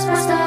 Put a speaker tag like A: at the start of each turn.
A: superstar.